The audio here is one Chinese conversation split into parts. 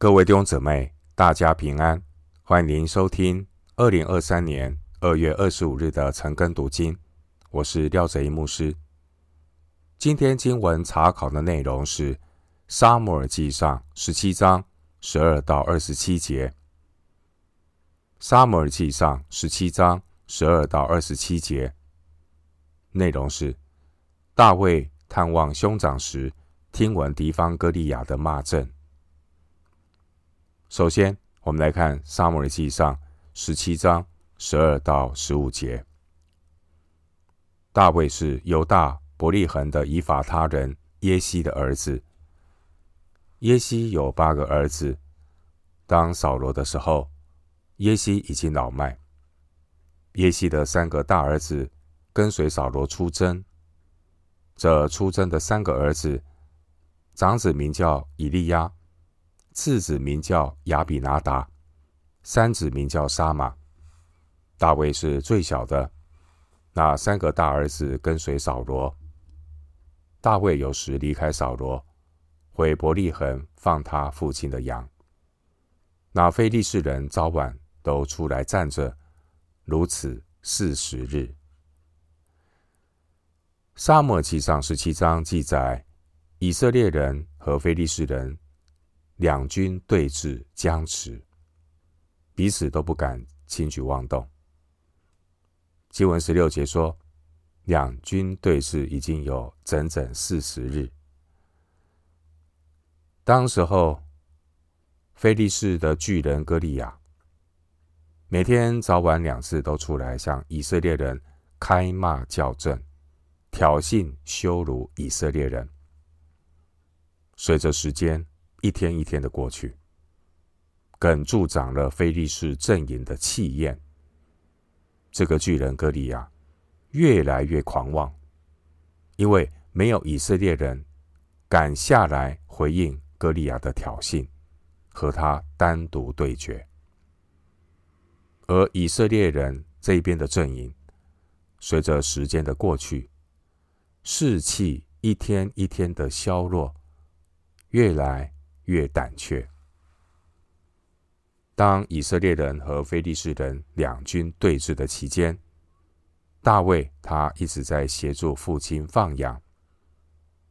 各位弟兄姊妹，大家平安！欢迎您收听二零二三年二月二十五日的晨更读经。我是廖泽一牧师。今天经文查考的内容是《撒母耳记上》十七章十二到二十七节。《撒母耳记上》十七章十二到二十七节内容是大卫探望兄长时，听闻敌方歌利亚的骂阵。首先，我们来看《撒母耳记上》十七章十二到十五节。大卫是犹大伯利恒的以法他人耶西的儿子。耶西有八个儿子。当扫罗的时候，耶西已经老迈。耶西的三个大儿子跟随扫罗出征。这出征的三个儿子，长子名叫以利押。次子名叫亚比拿达，三子名叫沙玛。大卫是最小的，那三个大儿子跟随扫罗。大卫有时离开扫罗，回伯利恒放他父亲的羊。那非利士人早晚都出来站着，如此四十日。撒母耳记上十七章记载，以色列人和非利士人。两军对峙僵持，彼此都不敢轻举妄动。经文十六节说，两军对峙已经有整整四十日。当时候，非利士的巨人歌利亚，每天早晚两次都出来向以色列人开骂叫阵，挑衅羞辱以色列人。随着时间，一天一天的过去，更助长了非利士阵营的气焰。这个巨人哥利亚越来越狂妄，因为没有以色列人敢下来回应哥利亚的挑衅，和他单独对决。而以色列人这边的阵营，随着时间的过去，士气一天一天的消弱，越来。越胆怯。当以色列人和非利士人两军对峙的期间，大卫他一直在协助父亲放羊。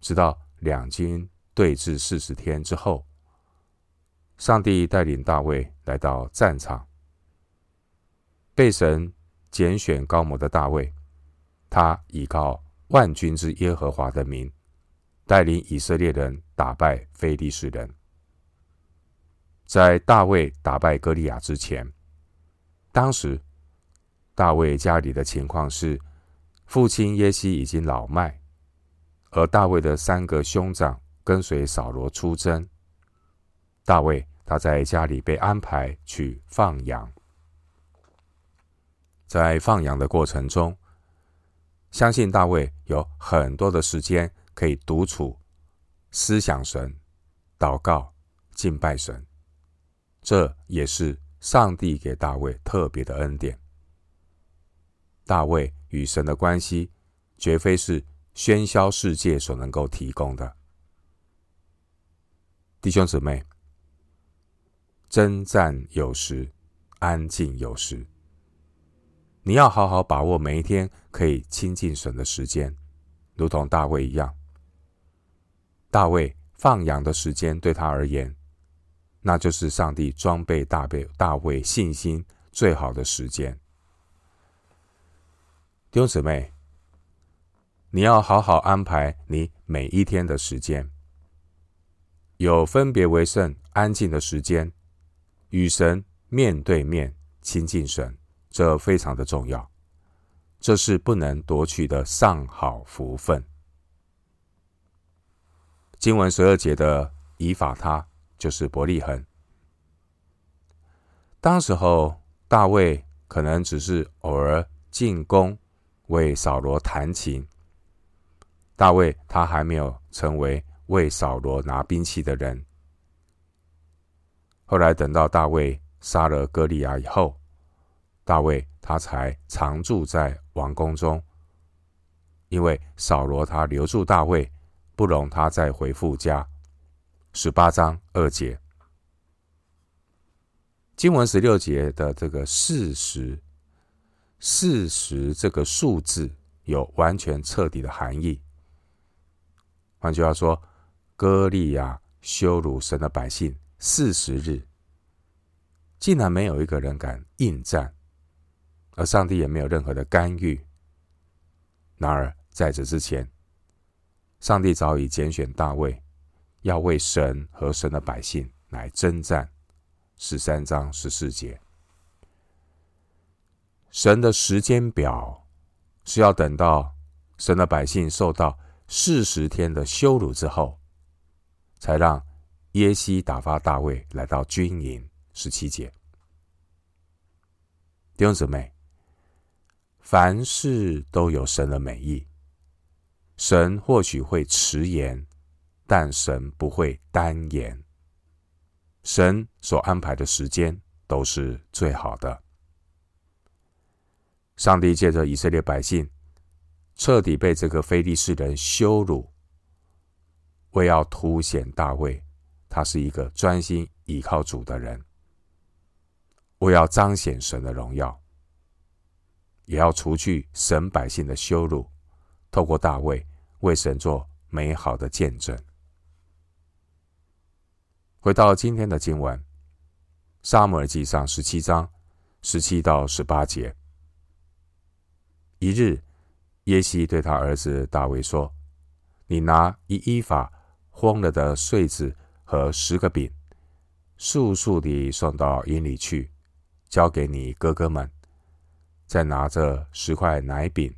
直到两军对峙四十天之后，上帝带领大卫来到战场。被神拣选膏抹的大卫，他依靠万军之耶和华的名，带领以色列人打败非利士人。在大卫打败歌利亚之前，当时大卫家里的情况是，父亲耶西已经老迈，而大卫的三个兄长跟随扫罗出征。大卫他在家里被安排去放羊，在放羊的过程中，相信大卫有很多的时间可以独处、思想神、祷告、敬拜神。这也是上帝给大卫特别的恩典。大卫与神的关系绝非是喧嚣世界所能够提供的。弟兄姊妹，征战有时，安静有时。你要好好把握每一天可以亲近神的时间，如同大卫一样。大卫放羊的时间对他而言，那就是上帝装备大卫大卫信心最好的时间。弟兄姊妹，你要好好安排你每一天的时间，有分别为圣、安静的时间，与神面对面亲近神，这非常的重要，这是不能夺取的上好福分。经文十二节的以法他。就是伯利恒。当时候，大卫可能只是偶尔进宫为扫罗弹琴。大卫他还没有成为为扫罗拿兵器的人。后来等到大卫杀了歌利亚以后，大卫他才常住在王宫中，因为扫罗他留住大卫，不容他再回父家。十八章二节，经文十六节的这个四十，四十这个数字有完全彻底的含义。换句话说，歌利亚羞辱神的百姓四十日，竟然没有一个人敢应战，而上帝也没有任何的干预。然而在这之前，上帝早已拣选大卫，要为神和神的百姓来征战。十三章十四节，神的时间表是要等到神的百姓受到四十天的羞辱之后，才让耶西打发大卫来到军营。十七节，弟兄姊妹，凡事都有神的美意，神或许会迟延，但神不会单言。神所安排的时间都是最好的。上帝借着以色列百姓彻底被这个非利士人羞辱，为要凸显大卫，他是一个专心倚靠主的人，为要彰显神的荣耀，也要除去神百姓的羞辱，透过大卫为神做美好的见证。回到今天的经文，《撒母耳记上》十七章十七到十八节。一日，耶西对他儿子大卫说：“你拿一依法烘了的穗子和十个饼，速速地送到营里去，交给你哥哥们。再拿着十块奶饼，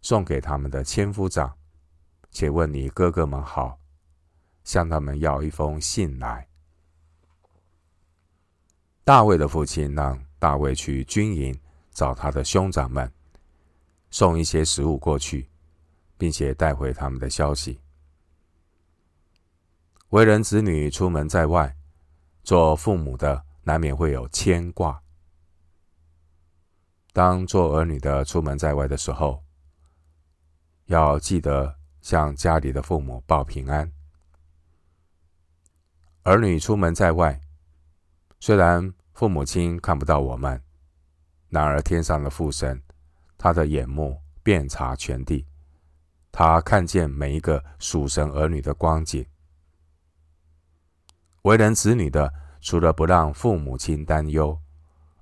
送给他们的千夫长，且问你哥哥们好，向他们要一封信来。”大卫的父亲让大卫去军营找他的兄长们，送一些食物过去，并且带回他们的消息。为人子女出门在外，做父母的难免会有牵挂。当做儿女的出门在外的时候，要记得向家里的父母报平安。儿女出门在外。虽然父母亲看不到我们，然而天上的父神，他的眼目遍察全地，他看见每一个属神儿女的光景。为人子女的，除了不让父母亲担忧，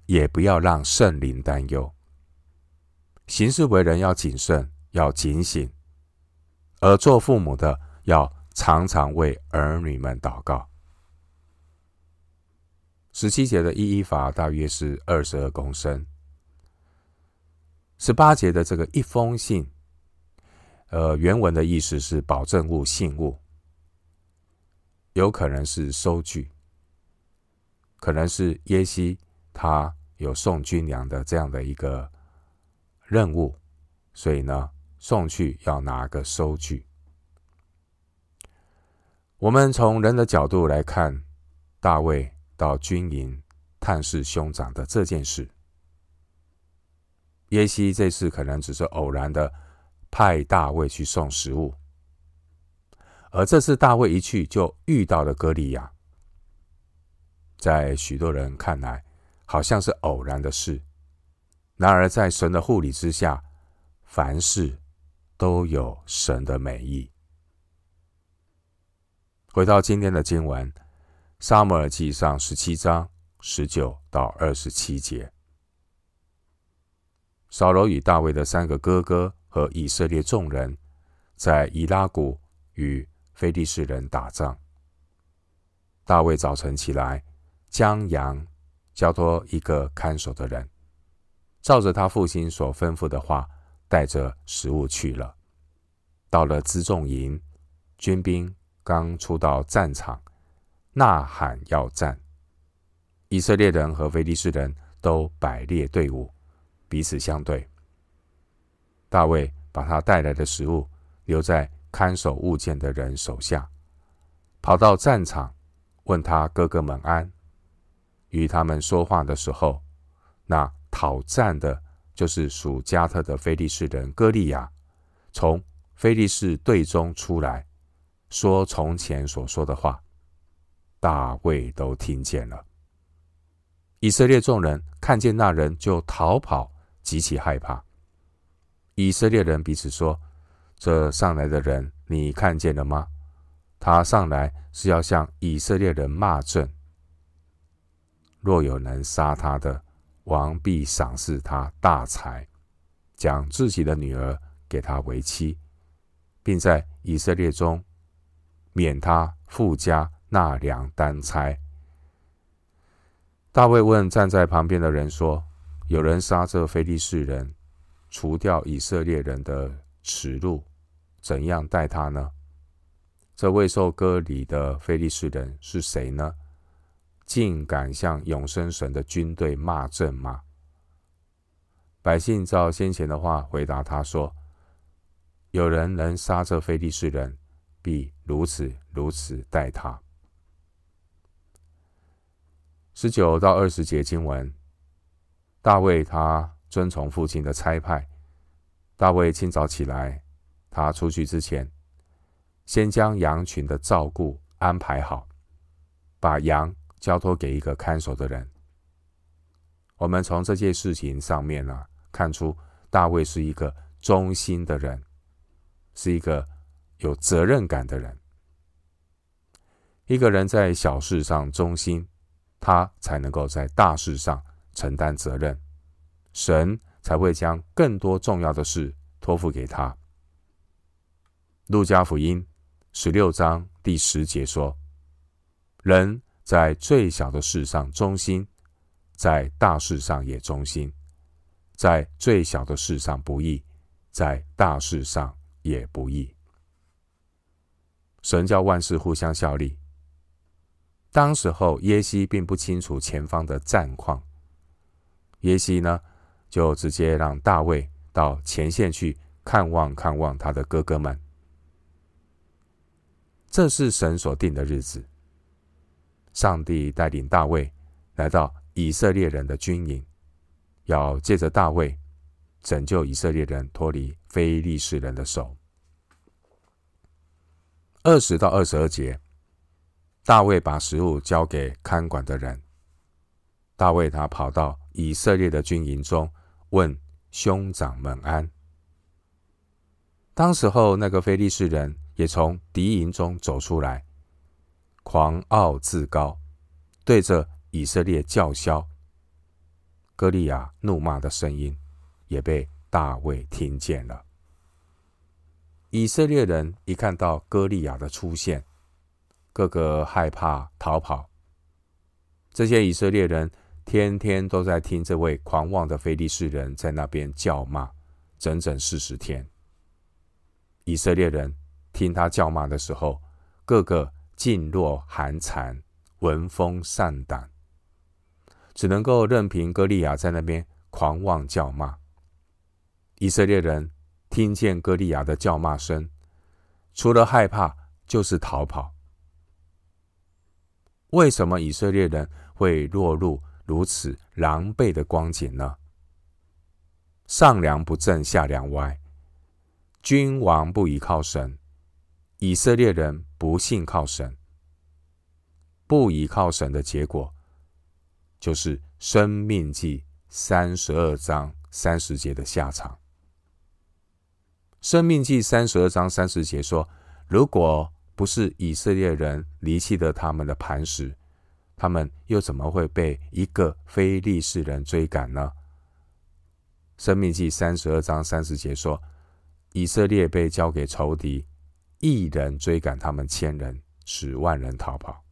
也不要让圣灵担忧。行事为人要谨慎，要警醒，而做父母的要常常为儿女们祷告。十七节的一一法大约是二十二公升。十八节的这个一封信，呃，原文的意思是保证物、信物，有可能是收据，可能是耶西他有送军粮的这样的一个任务，所以呢，送去要拿个收据。我们从人的角度来看，大卫。到军营探视兄长的这件事，耶西这次可能只是偶然的派大卫去送食物，而这次大卫一去就遇到了歌利亚，在许多人看来好像是偶然的事，然而在神的护理之下，凡事都有神的美意。回到今天的经文。撒母耳记上十七章十九到二十七节，扫罗与大卫的三个哥哥和以色列众人，在以拉谷与非利士人打仗。大卫早晨起来，将羊交托一个看守的人，照着他父亲所吩咐的话，带着食物去了。到了辎重营，军兵刚出到战场。呐喊要战，以色列人和非利士人都摆列队伍，彼此相对。大卫把他带来的食物留在看守物件的人手下，跑到战场，问他哥哥们安。与他们说话的时候，那讨战的，就是属加特的非利士人歌利亚，从非利士队中出来，说从前所说的话。大卫都听见了。以色列众人看见那人就逃跑，极其害怕。以色列人彼此说：“这上来的人，你看见了吗？他上来是要向以色列人骂阵。若有能杀他的，王必赏赐他大财，将自己的女儿给他为妻，并在以色列中免他父家纳粮担差。”大卫问站在旁边的人说：“有人杀这非利士人，除掉以色列人的耻辱，怎样待他呢？这未受割礼的非利士人是谁呢？竟敢向永生神的军队骂阵吗？”百姓照先前的话回答他说：“有人能杀这非利士人，必如此如此待他。”十九到二十节经文，大卫他遵从父亲的差派。大卫清早起来，他出去之前，先将羊群的照顾安排好，把羊交托给一个看守的人。我们从这件事情上面呢，看出大卫是一个忠心的人，是一个有责任感的人。一个人在小事上忠心，他才能够在大事上承担责任，神才会将更多重要的事托付给他。路加福音十六章第十节说：“人在最小的事上忠心，在大事上也忠心；在最小的事上不义，在大事上也不义。”神叫万事互相效力。当时候，耶西并不清楚前方的战况。耶西呢，就直接让大卫到前线去看望看望他的哥哥们。这是神所定的日子。上帝带领大卫来到以色列人的军营，要借着大卫拯救以色列人脱离非利士人的手。二十到二十二节。大卫把食物交给看管的人。大卫他跑到以色列的军营中，问兄长们安。当时候，那个非利士人也从敌营中走出来，狂傲自高，对着以色列叫嚣。歌利亚怒骂的声音也被大卫听见了。以色列人一看到歌利亚的出现，个个害怕逃跑。这些以色列人天天都在听这位狂妄的非利士人在那边叫骂，整整四十天。以色列人听他叫骂的时候，个个噤若寒蝉，闻风丧胆，只能够任凭歌利亚在那边狂妄叫骂。以色列人听见歌利亚的叫骂声，除了害怕，就是逃跑。为什么以色列人会落入如此狼狈的光景呢？上梁不正下梁歪，君王不倚靠神，以色列人不信靠神，不倚靠神的结果，就是《生命记》三十二章三十节的下场。《生命记》三十二章三十节说：“如果……”不是以色列人离弃了他们的磐石，他们又怎么会被一个非利士人追赶呢？申命记三十二章三十节说，以色列被交给仇敌，一人追赶他们千人，使万人逃跑。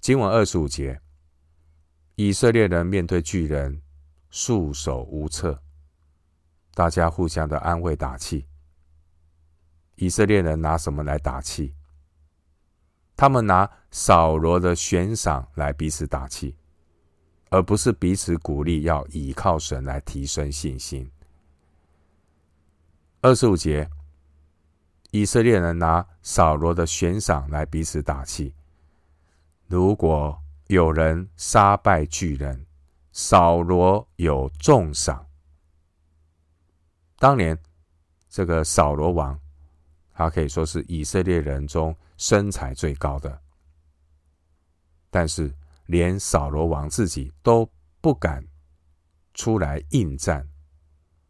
经文二十五节，以色列人面对巨人，束手无策，大家互相的安慰打气。以色列人拿什么来打气？他们拿扫罗的悬赏来彼此打气，而不是彼此鼓励，要倚靠神来提升信心。二十五节，以色列人拿扫罗的悬赏来彼此打气。如果有人杀败巨人，扫罗有重赏。当年这个扫罗王。他可以说是以色列人中身材最高的，但是连扫罗王自己都不敢出来应战，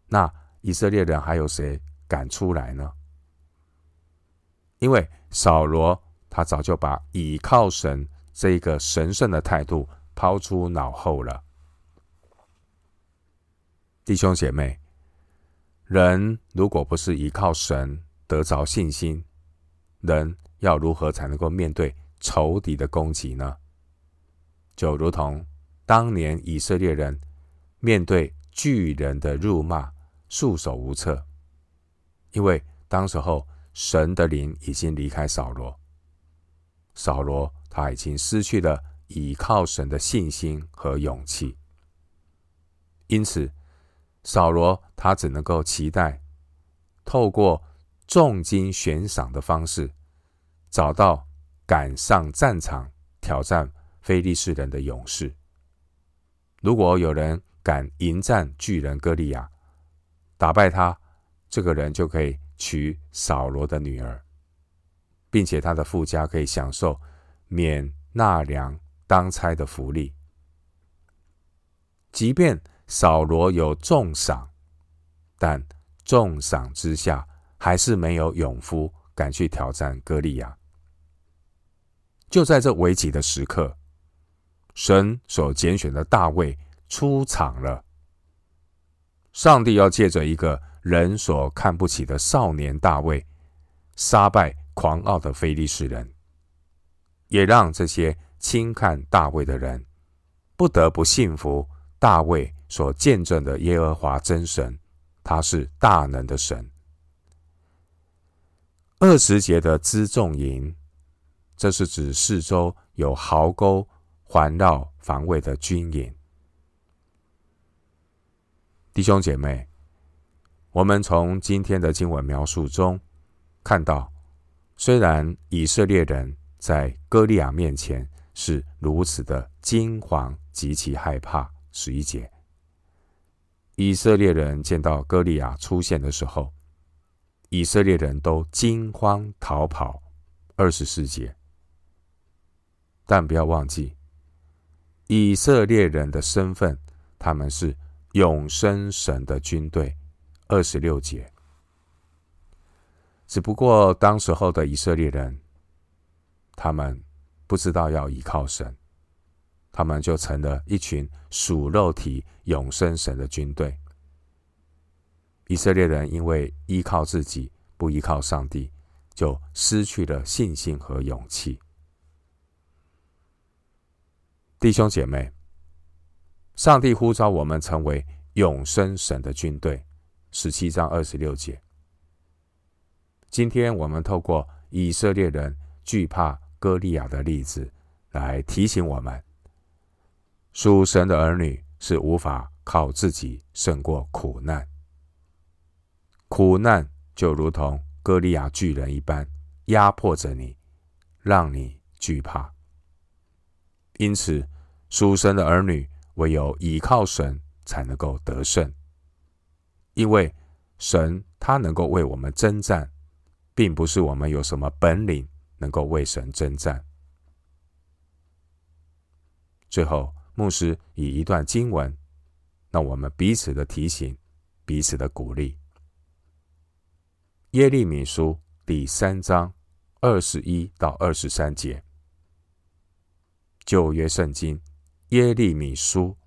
那以色列人还有谁敢出来呢？因为扫罗他早就把倚靠神这个神圣的态度抛出脑后了。弟兄姐妹，人如果不是依靠神得着信心，人要如何才能够面对仇敌的攻击呢？就如同当年以色列人面对巨人的辱骂，束手无策，因为当时候神的灵已经离开扫罗，扫罗他已经失去了倚靠神的信心和勇气，因此扫罗他只能够期待透过重金悬赏的方式，找到赶上战场挑战非利士人的勇士，如果有人敢迎战巨人歌利亚，打败他，这个人就可以娶扫罗的女儿，并且他的富家可以享受免纳粮当差的福利。即便扫罗有重赏，但重赏之下，还是没有勇夫敢去挑战歌利亚。就在这危急的时刻。神所拣选的大卫出场了。上帝要借着一个人所看不起的少年大卫，杀败狂傲的非利士人，也让这些轻看大卫的人不得不信服大卫所见证的耶和华真神，他是大能的神。二十节的辎重营，这是指四周有壕沟。环绕防卫的军营，弟兄姐妹，我们从今天的经文描述中看到，虽然以色列人在歌利亚面前是如此的惊惶、极其害怕，十一节，以色列人见到歌利亚出现的时候，以色列人都惊慌逃跑，二十四节，但不要忘记。以色列人的身份，他们是永生神的军队。二十六节，只不过当时候的以色列人，他们不知道要依靠神，他们就成了一群属肉体永生神的军队。以色列人因为依靠自己，不依靠上帝，就失去了信心和勇气。弟兄姐妹，上帝呼召我们成为永生神的军队。十七章二十六节。今天我们透过以色列人惧怕歌利亚的例子，来提醒我们：属神的儿女是无法靠自己胜过苦难。苦难就如同歌利亚巨人一般，压迫着你，让你惧怕。因此。属神的儿女唯有倚靠神，才能够得胜。因为神他能够为我们征战，并不是我们有什么本领能够为神征战。最后，牧师以一段经文，让我们彼此的提醒，彼此的鼓励。耶利米书第三章二十一到二十三节，旧约圣经。耶利米书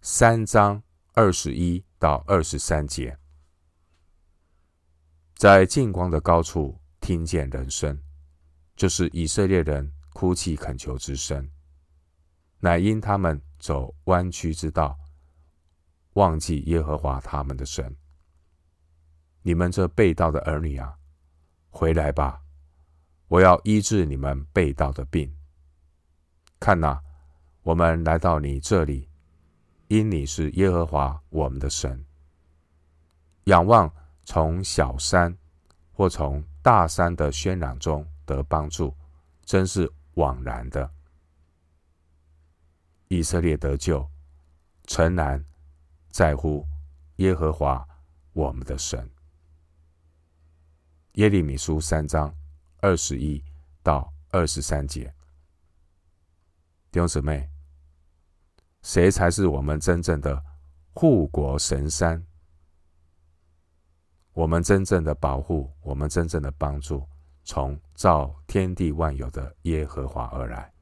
三章二十一到二十三节，在近光的高处听见人声，就是以色列人哭泣恳求之声，乃因他们走弯曲之道，忘记耶和华他们的神。你们这被盗的儿女啊，回来吧！我要医治你们被盗的病。看呐。我们来到你这里，因你是耶和华我们的神。仰望从小山或从大山的喧嚷中得帮助，真是枉然的。以色列得救，诚然在乎耶和华我们的神。耶利米书三章二十一到二十三节，弟兄姊妹。谁才是我们真正的护国神山？我们真正的保护，我们真正的帮助，从造天地万有的耶和华而来。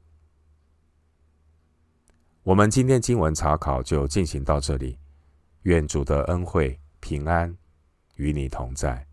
我们今天经文查考就进行到这里，愿主的恩惠平安与你同在。